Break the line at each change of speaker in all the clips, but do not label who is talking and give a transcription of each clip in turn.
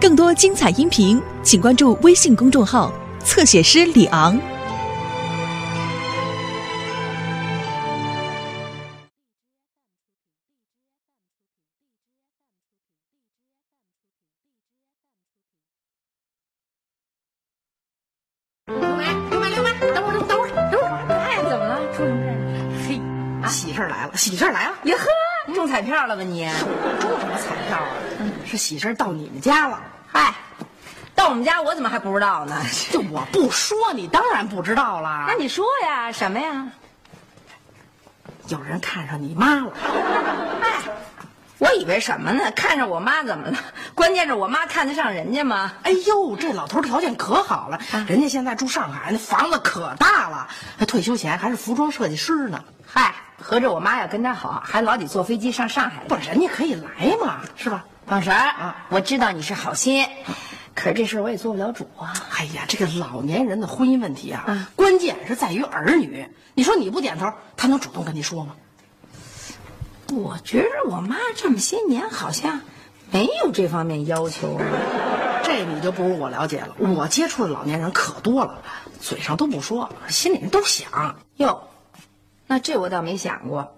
更多精彩音频，请关注微信公众号“侧写师李昂”。
刘梅，刘梅，刘梅，等会儿，等会儿，等会儿，哎，怎么了？出什么事儿？
嘿，喜事儿来了，喜事儿来了！
呀呵，中彩票了吧你？
是喜事儿到你们家了。
嗨，到我们家我怎么还不知道呢？
这我不说，你当然不知道了。
那你说呀，什么呀？
有人看上你妈了。
哎，我以为什么呢？看上我妈怎么了？关键是我妈看得上人家吗？
哎呦，这老头条件可好了，人家现在住上海，那房子可大了，他退休前还是服装设计师呢。
嗨，合着我妈要跟他好，还老得坐飞机上上海
不，人家可以来嘛，是吧？
放婶儿
啊
我知道你是好心，可是这事儿我也做不了主啊。
哎呀，这个老年人的婚姻问题啊，
嗯
关键是在于儿女。你说你不点头，他能主动跟你说吗？
我觉着我妈这么些年好像没有这方面要求啊。
这你就不如我了解了。我接触的老年人可多了，嘴上都不说，心里人都想。
哟，那这我倒没想过。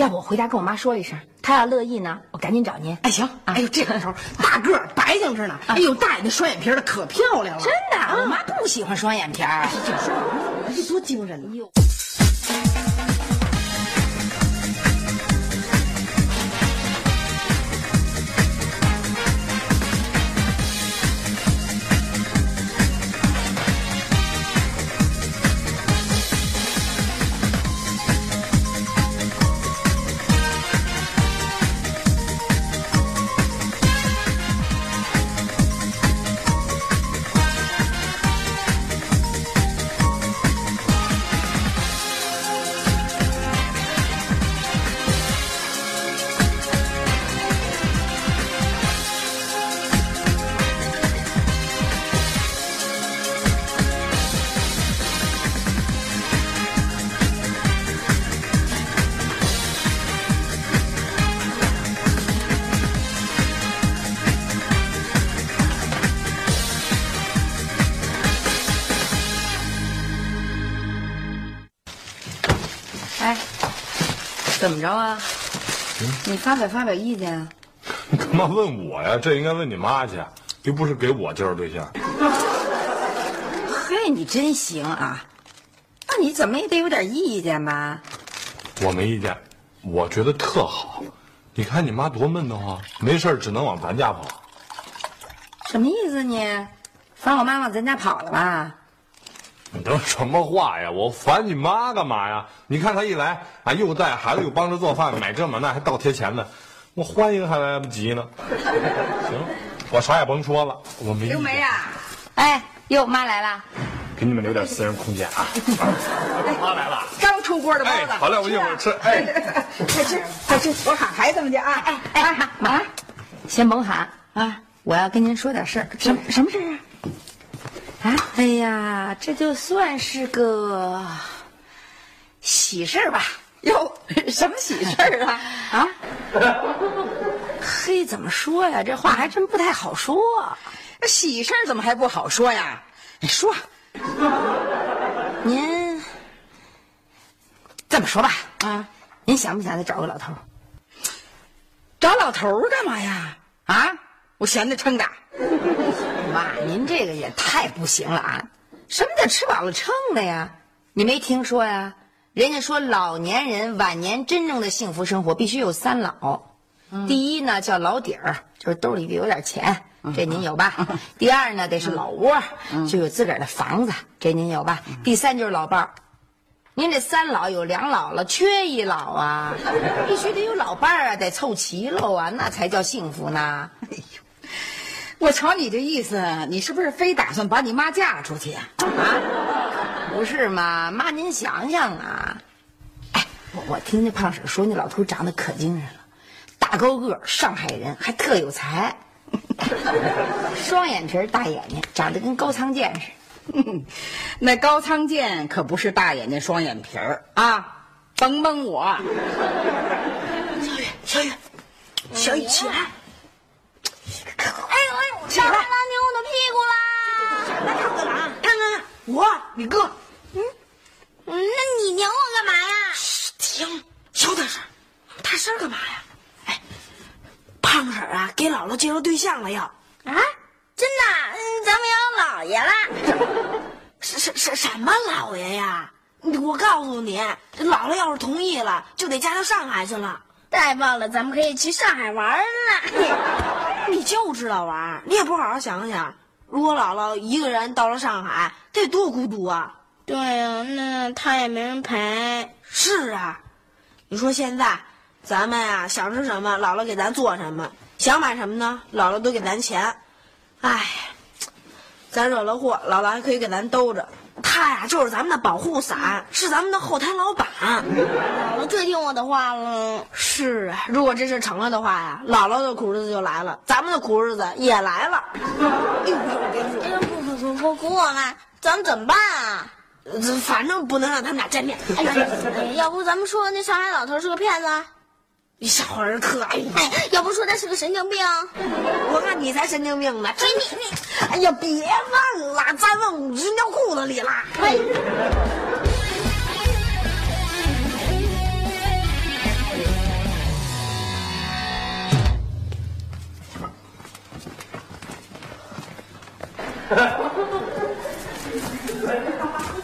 要不我回家跟我妈说一声，她要乐意呢，我赶紧找您。
哎，行，哎呦，这个时候 大个儿白净着呢，哎呦，大眼睛双眼皮儿的可漂亮了，
真的，我妈不喜欢双眼皮儿。
这多惊人
哎，怎么着啊？你发表发表意见啊？
你干嘛问我呀？这应该问你妈去，又不是给我介绍对象。
嘿，你真行啊！那你怎么也得有点意见吧？
我没意见，我觉得特好。你看你妈多闷得慌，没事儿只能往咱家跑。
什么意思你？烦我妈往咱家跑了吧？
你都什么话呀？我烦你妈干嘛呀？你看她一来啊，又带孩子，又帮着做饭，买这买那，还倒贴钱呢，我欢迎还来不及呢。行，我啥也甭说了，我没刘梅。
呀、哎，哟，妈来了。
给你们留点私人空间啊。妈来了。
刚出锅的包
哎，
子，
好嘞，我一会儿吃。哎，
快吃快吃，我喊孩子们去啊！哎
哎，妈，先甭喊啊，我要跟您说点事儿。什么什么事儿啊？啊，哎呀，这就算是个喜事儿吧。
哟，什么喜事儿啊？啊，
嘿，怎么说呀？这话还真不太好说。
喜事儿怎么还不好说呀？你说，
您这么说吧，
啊，
您想不想再找个老头儿？
找老头儿干嘛呀？啊，我闲得撑的。
妈，您这个也太不行了啊！什么叫吃饱了撑的呀？你没听说呀？人家说老年人晚年真正的幸福生活必须有三老，第一呢叫老底儿，就是兜里得有点钱，这您有吧？第二呢得是老窝，就有自个儿的房子，这您有吧？第三就是老伴儿。您这三老有两老了，缺一老啊，必须得有老伴儿啊，得凑齐喽啊，那才叫幸福呢。
我瞧你这意思，你是不是非打算把你妈嫁出去呀、
不是嘛，妈，您想想啊，哎，我我听那胖婶说，那老头长得可精神了，大高个，上海人，还特有才，双眼皮大眼睛，长得跟高仓健似的。
那高仓健可不是大眼睛双眼皮儿啊，甭蒙我。
小雨，小雨，小雨起来！
啥？大狼扭
我
的屁股啦！
来看个狼，看看看，我你哥。
嗯，那你拧我干嘛呀？
嘘，停，小点声，大声干嘛呀？哎，胖婶啊，给姥姥介绍对象了要。
啊，真的？嗯，咱们要老爷了。
什什什什么老爷呀？我告诉你，这姥姥要是同意了，就得嫁到上海去了。
太棒了，咱们可以去上海玩了。
你就知道玩，你也不好好想想，如果姥姥一个人到了上海，得多孤独啊！
对呀，那她也没人陪。
是啊，你说现在咱们呀，想吃什么，姥姥给咱做什么；想买什么呢，姥姥都给咱钱。哎，咱惹了祸，姥姥还可以给咱兜着。她呀，就是咱们的保护伞，是咱们的后台老板。
姥姥最听我的话了。
是啊，如果这事成了的话呀，姥姥的苦日子就来了，咱们的苦日子也来了。哎呦，我跟你说，
不不不不，苦我们，咱们怎么办啊？
反正不能让他们俩见面。
哎呀，要不咱们说那上海老头是个骗子？
你小儿科！哎，
要不说他是个神经病？
我看你才神经病呢！
追你你！
哎呀，别问了，再问我扔掉裤子里了。哎。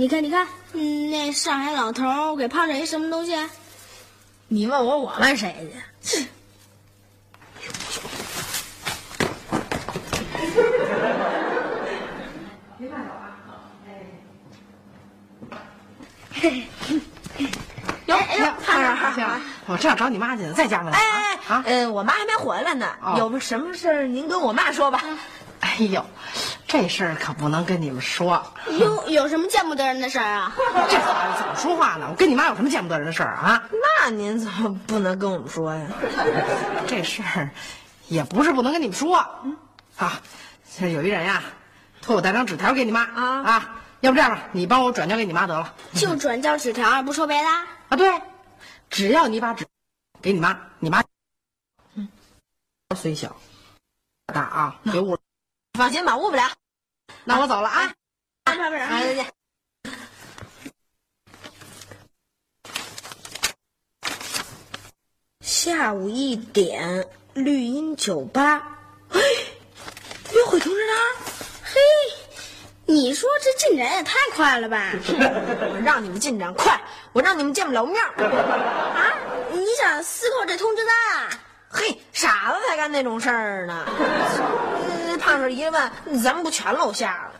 你看，你看，嗯，那上海老头给胖婶一什么东西？
你问我，我问谁去？别看手啊！哎，哟哟，胖婶，胖婶，我正要找你妈去呢，在家呢。哎哎哎，嗯，我妈还没回来呢，有什么事儿您跟我妈说吧。哎呦。这事儿可不能跟你们说。
有有什么见不得人的事儿啊？
这孩子怎么说话呢？我跟你妈有什么见不得人的事儿啊？那您怎么不能跟我们说呀？这事儿也不是不能跟你们说。嗯，啊，有一人呀，托我带张纸条给你妈啊啊，要不这样吧，你帮我转交给你妈得了。
就转交纸条，不说别的？
啊，对，只要你把纸给你妈，你妈嗯，虽小大啊，别误了。放心吧，误不了。那我走了啊！
啊，不是，
再见。下午一点，绿茵酒吧。哎，约会通知单。
嘿，你说这进展也太快了吧？
我让你们进展快，我让你们见不了面。
啊？你想私扣这通知单？啊？
嘿，傻子才干那种事儿呢。胖婶一问，咱们不全露馅了？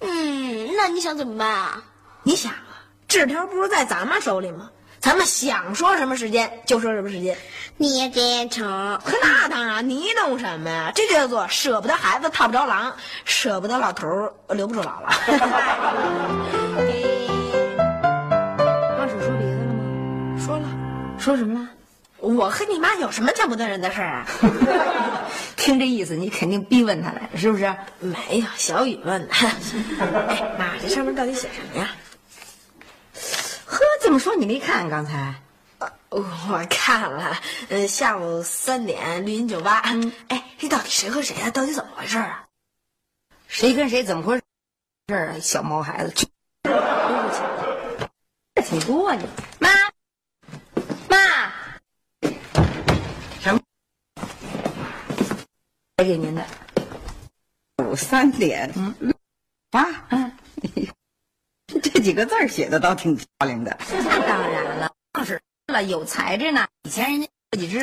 嗯，那你想怎么办啊？
你想啊，纸条不是在咱们手里吗？咱们想说什么时间就说什么时间。
你也真丑。
那当然，你懂什么呀？这叫做舍不得孩子套不着狼，舍不得老头留不住姥姥。胖婶说别的了吗？说了。
说什么了？
我和你妈有什么见不得人的事儿啊？
听这意思，你肯定逼问他来，是不是？
没有，小雨问的。哎，妈，这上面到底写什么呀？
呵，这么说你没看刚才？
我看了。嗯，下午三点，绿茵酒吧。嗯，哎，这到底谁和谁啊？到底怎么回事啊？
谁跟谁怎么回事？这儿小毛孩子，对不起，挺多你妈。给您的，
午三点，嗯，啊，嗯，这几个字写的倒挺漂亮的。
那当然了，是了，有才着呢。以前人家自己治，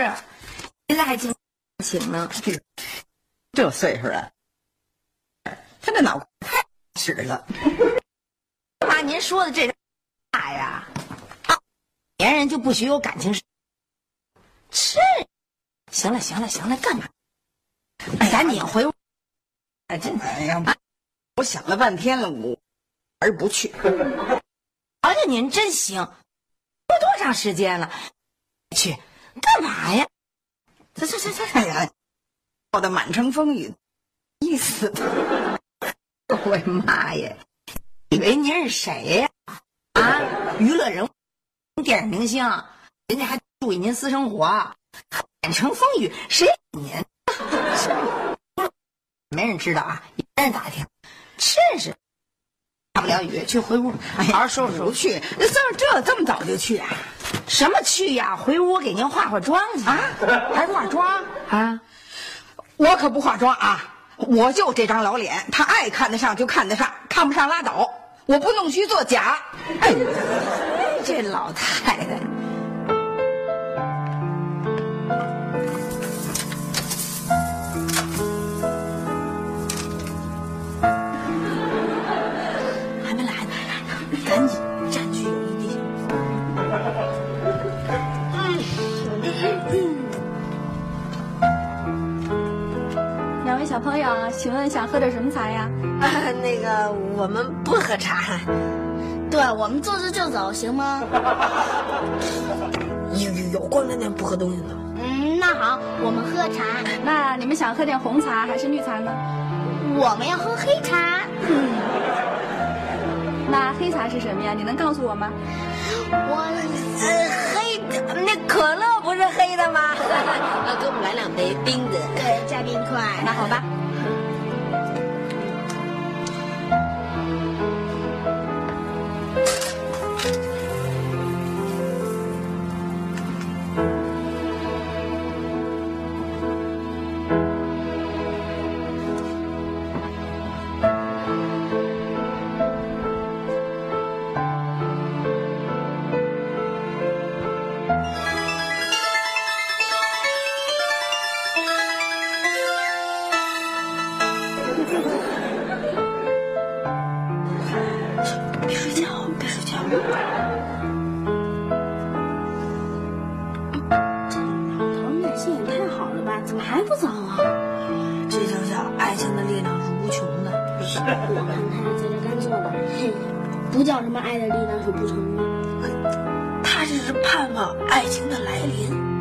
现在还请请呢。
这岁数了，他这脑太使了。
妈，您说的这话呀，啊，年人就不许有感情是？行了，行了，行了，干嘛？赶紧回屋！
哎，真哎呀！我想了半天了，我还是不去。
瞧瞧您真行，都多长时间了？去干嘛呀？
这这这这！哎呀，闹得满城风雨，意思！
我的妈呀！以为您是谁呀？啊，娱乐人物、电影明星，人家还注意您私生活，满城风雨谁您？没人知道啊，没人打听，真是下不了雨，去回屋，好好收拾收拾
去。这这这么早就去啊？
什么去呀？回屋给您化化妆去
啊？还化妆
啊？
我可不化妆啊！我就这张老脸，他爱看得上就看得上，看不上拉倒。我不弄虚作假。
哎，这老太太。
朋友，请问想喝点什么茶呀？
啊，那个我们不喝茶。对，我们坐着就走，行吗？
有有有光那点不喝东西的。
嗯，那好，我们喝茶。
那你们想喝点红茶还是绿茶呢？
我们要喝黑茶。
嗯那黑茶是什么呀？你能告诉我吗？
我呃，黑那可乐不是黑的吗？
那给我们来两杯冰的，
对，加冰块。
那好吧。
爱情的力量是无穷的。
我看他在这干坐着，不叫什么爱的力量是不成的。
他这是盼望爱情的来临。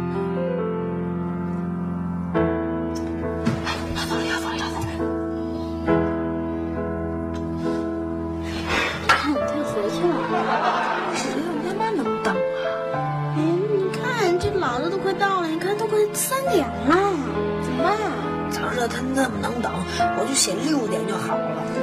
写六点就好了。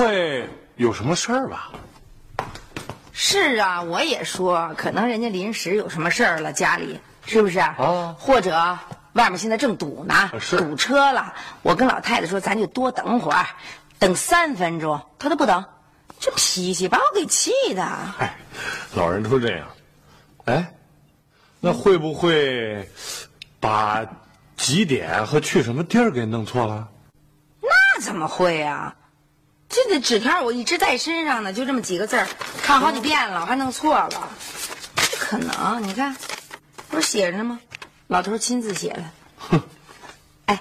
会有什么事儿吧？
是啊，我也说，可能人家临时有什么事儿了，家里是不是啊？
啊
或者外面现在正堵呢，
是
堵车了。我跟老太太说，咱就多等会儿，等三分钟，她都不等，这脾气把我给气的。
哎，老人都这样。哎，那会不会把几点和去什么地儿给弄错了？
那怎么会啊？这个纸条我一直带身上呢，就这么几个字儿，看好几遍了，我还弄错了，不可能！你看，不是写着呢吗？老头亲自写的。
哼，
哎，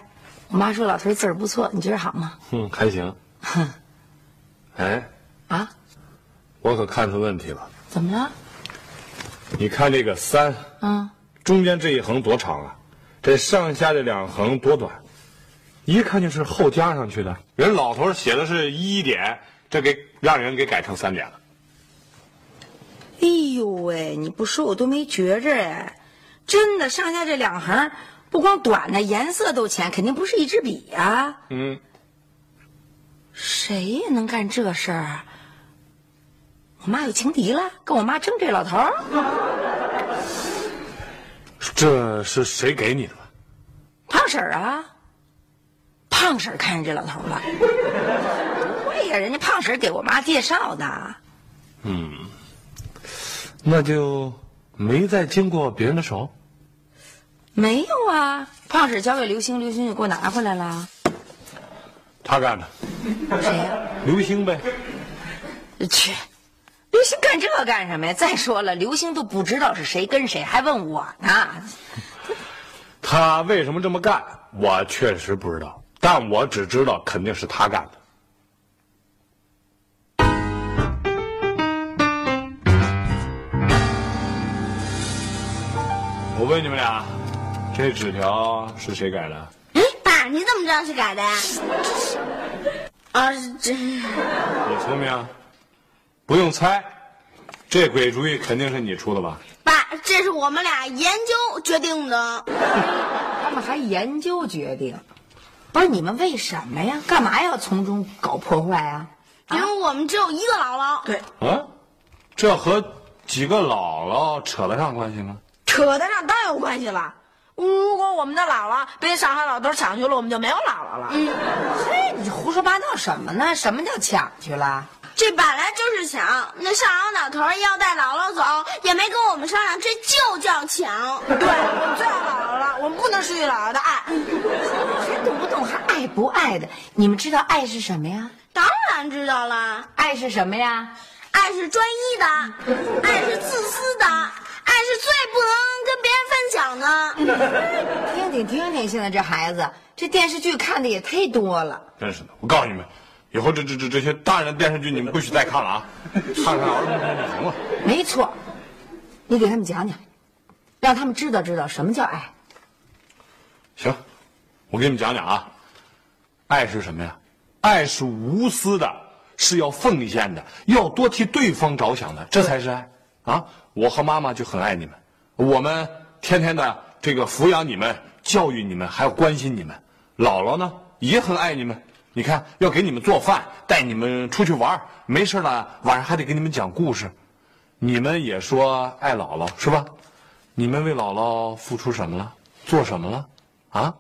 我妈说老头字儿不错，你觉得好吗？
嗯，还行。
哼，
哎，
啊，
我可看出问题了。
怎么了？
你看这个三，
嗯，
中间这一横多长啊？这上下这两横多短？一看就是后加上去的。人老头写的是一点，这给让人给改成三点了。
哎呦喂，你不说我都没觉着哎，真的上下这两行，不光短呢，颜色都浅，肯定不是一支笔呀、
嗯，
谁也能干这事儿啊？我妈有情敌了，跟我妈争这老头儿。
这是谁给你的？
胖婶儿啊，胖婶看上这老头了。不会呀，人家胖婶给我妈介绍的。
嗯，那就没再经过别人的手。
没有啊，胖婶交给刘星，刘星就给我拿回来了。
他干的，
谁呀、
刘星呗。
去，刘刘星干这干什么呀？再说了，刘星都不知道是谁跟谁，还问我呢。
他为什么这么干，我确实不知道，但我只知道肯定是他干的。我问你们俩，这纸条是谁改的？
哎，爸，你怎么知道是改的呀？啊，这
你聪明啊，不用猜，这鬼主意肯定是你出的吧？
爸，这是我们俩研究决定的。
他们还研究决定，不是你们为什么呀？干嘛要从中搞破坏啊？
因为我们只有一个姥姥。
对，
啊，这和几个姥姥扯得上关系吗？
扯得上当然有关系了。如果我们的姥姥被上海老头抢去了，我们就没有姥姥了。
嗯，嘿，你胡说八道什么呢？什么叫抢去了？
这本来就是抢。那上海老头要带姥姥走，也没跟我们商量，这就叫抢。
对，我们最爱姥姥了，我们不能失去姥姥的爱。
还动不动还爱不爱的？你们知道爱是什么呀？
当然知道了，
爱是什么呀？
爱是专一的，爱是自私的，爱是最不能跟别人分享的。
听听听听，现在这孩子，这电视剧看的也太多了。
真是的，我告诉你们，以后这这这这些大人的电视剧你们不许再看了啊，看看儿童片就行了。
没错，你给他们讲讲，让他们知道知道什么叫爱。
行，我给你们讲讲啊，爱是什么呀？爱是无私的，是要奉献的，要多替对方着想的，这才是爱啊！我和妈妈就很爱你们，我们天天的这个抚养你们、教育你们，还要关心你们。姥姥呢也很爱你们，你看要给你们做饭，带你们出去玩，没事了晚上还得给你们讲故事。你们也说爱姥姥是吧？你们为姥姥付出什么了？做什么了？啊？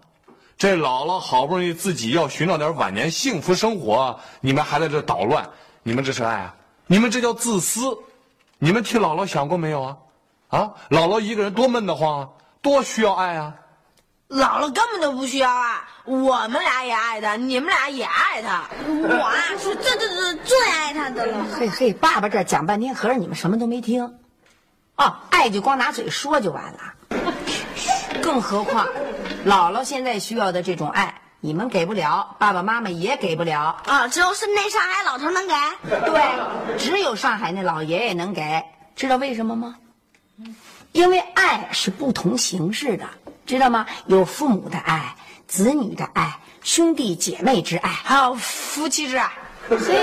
这姥姥好不容易自己要寻找点晚年幸福生活，你们还在这捣乱，你们这是爱啊？你们这叫自私！你们替姥姥想过没有啊？啊，姥姥一个人多闷得慌啊，多需要爱啊！
姥姥根本就不需要爱，我们俩也爱她，你们俩也爱她。
我啊是最最最最爱他的了。
嘿嘿，爸爸这讲半天，合着你们什么都没听。哦，爱就光拿嘴说就完了。更何况，姥姥现在需要的这种爱，你们给不了，爸爸妈妈也给不了。
啊，只有是那上海老头能给。
对，只有上海那老爷爷能给，知道为什么吗？因为爱是不同形式的，知道吗？有父母的爱、子女的爱、兄弟姐妹之爱，
还有夫妻之爱。
所以，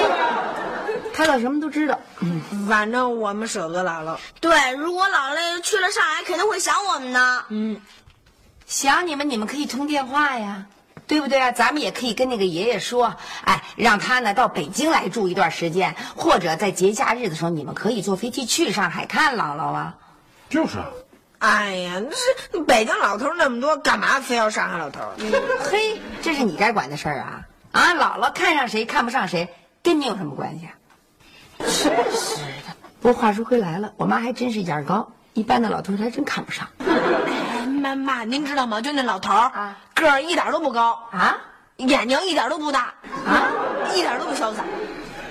他倒什么都知道。
嗯反正我们舍不得姥姥。
对，如果姥姥去了上海，肯定会想我们呢。
嗯，想你们，你们可以通电话呀，对不对啊？咱们也可以跟那个爷爷说，哎，让他呢到北京来住一段时间，或者在节假日的时候，你们可以坐飞机去上海看姥姥啊。
就是啊，
哎呀，那是北京老头那么多，干嘛非要上海老头？
嘿，这是你该管的事儿啊！啊，姥姥看上谁看不上谁，跟你有什么关系啊？真是的。不过话说回来了，我妈还真是眼高，一般的老头儿还真看不上
妈，您知道吗？就那老头儿
啊，
个儿一点都不高，
啊。
眼睛一点都不大，
啊，
一点都不潇洒。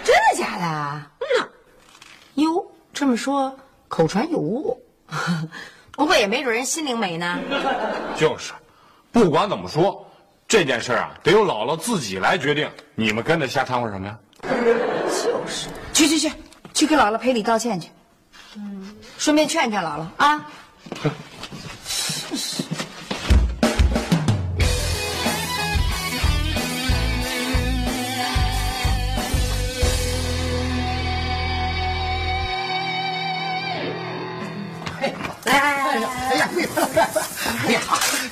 真的假的？
嗯呐，
哟，这么说口传有误，不过也没准人心灵美呢。
就是，不管怎么说，这件事啊，得由姥姥自己来决定。你们跟着瞎掺和什么呀？
就是，去去去，去给姥姥赔礼道歉去。嗯，顺便劝劝姥姥啊。
哎呀，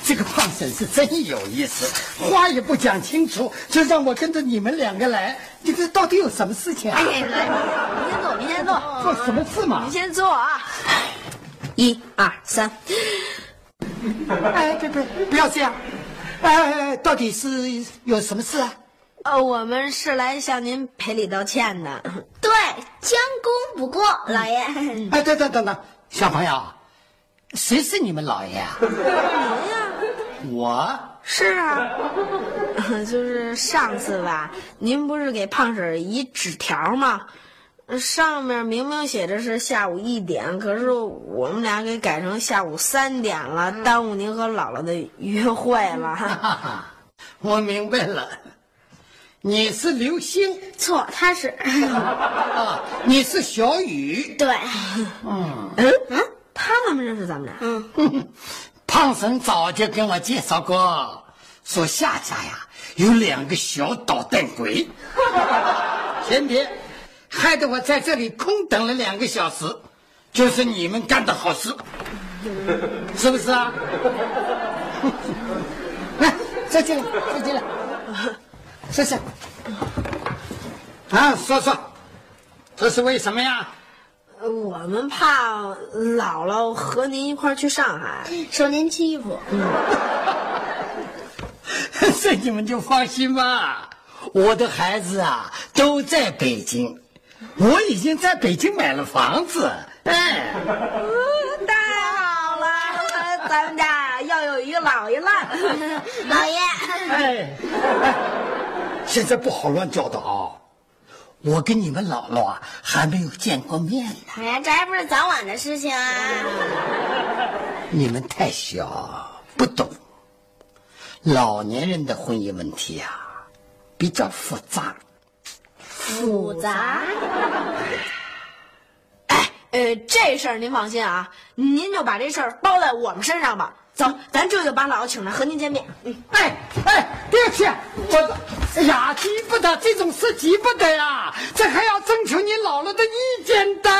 这个胖婶是真有意思，话也不讲清楚，就让我跟着你们两个来。你这到底有什么事情啊？
哎呀，来，您先坐，您先坐，
做什么事嘛
您？先坐啊。一二三，
哎，别别不要这样！哎，到底是有什么事啊？
呃，我们是来向您赔礼道歉的。
对，将功补过，老爷。
哎，等等等等，小朋友，谁是你们老爷啊？我
是啊，就是上次吧，您不是给胖婶儿一纸条吗？上面明明写着是下午一点，可是我们俩给改成下午三点了，耽误您和姥姥的约会了。
我明白了，你是刘星，
错，他是
啊，你是小雨，
对，
嗯。
嗯？嗯，他怎么认识咱们俩？
嗯，胖婶早就跟我介绍过，说夏家呀有两个小捣蛋鬼，前天害得我在这里空等了两个小时，就是你们干的好事，是不是啊？来，坐进来，再进来，坐下。啊，说说，这是为什么呀？
我们怕姥姥和您一块儿去上海，受您欺负。
这你们就放心吧，我的孩子啊都在北京，我已经在北京买了房子。哎，
太好了，咱们家要有一个姥爷了，姥爷。
哎，现在不好乱叫的啊！我跟你们姥姥啊还没有见过面呢。
哎呀，这还不是早晚的事情啊！
你们太小，不懂。老年人的婚姻问题啊、比较复杂。
复杂。哎，呃，这事儿您放心啊，您就把这事儿包在我们身上吧。走，咱舅舅把姥姥请来和您见面。嗯，
哎哎，别去！我，哎呀，急不得，这种事急不得呀，这还要征求你姥姥的意见的。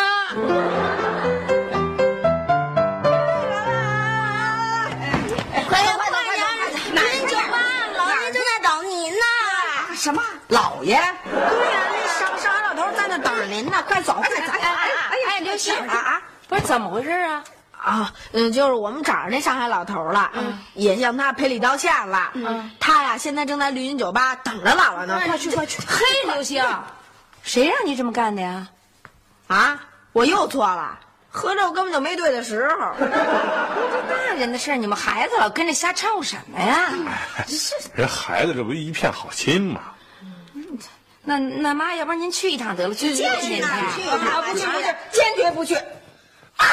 快点快点快点，您酒吧，老爷正在等您呢。
什么老爷？
对呀，那傻傻老头在那等着您呢，快走快走！
哎哎哎，刘星啊啊，
不是怎么回事啊？
啊，嗯，就是我们找着那上海老头了，嗯，也向他赔礼道歉了。嗯，他呀现在正在绿茵酒吧等着姥姥呢，快去快去！
嘿，刘星，谁让你这么干的呀？
啊，我又错了，合着我根本就没对的时候。
大人的事儿，你们孩子老跟着瞎掺和什么呀？
人孩子这不一片好心吗？
那那妈，要不然您去一趟得了，去见见他。
去不去，坚决不去。
啊，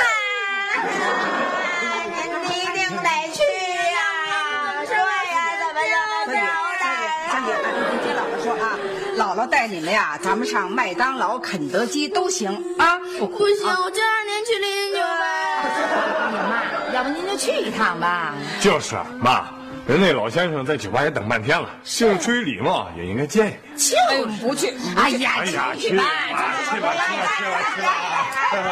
您一定得去呀！说呀，怎么这么
三姐，三姐，你听姥姥说啊，姥姥带你们呀，咱们上麦当劳、肯德基都行啊。
不行，我就让您去林酒吧。
哎呀妈，要不您就去一趟吧。
就是啊妈，人那老先生在酒吧也等半天了，就是出于礼貌，也应该见一见。
哎，不去。
哎呀，
哎呀，
去吧，
去吧，去吧，去吧，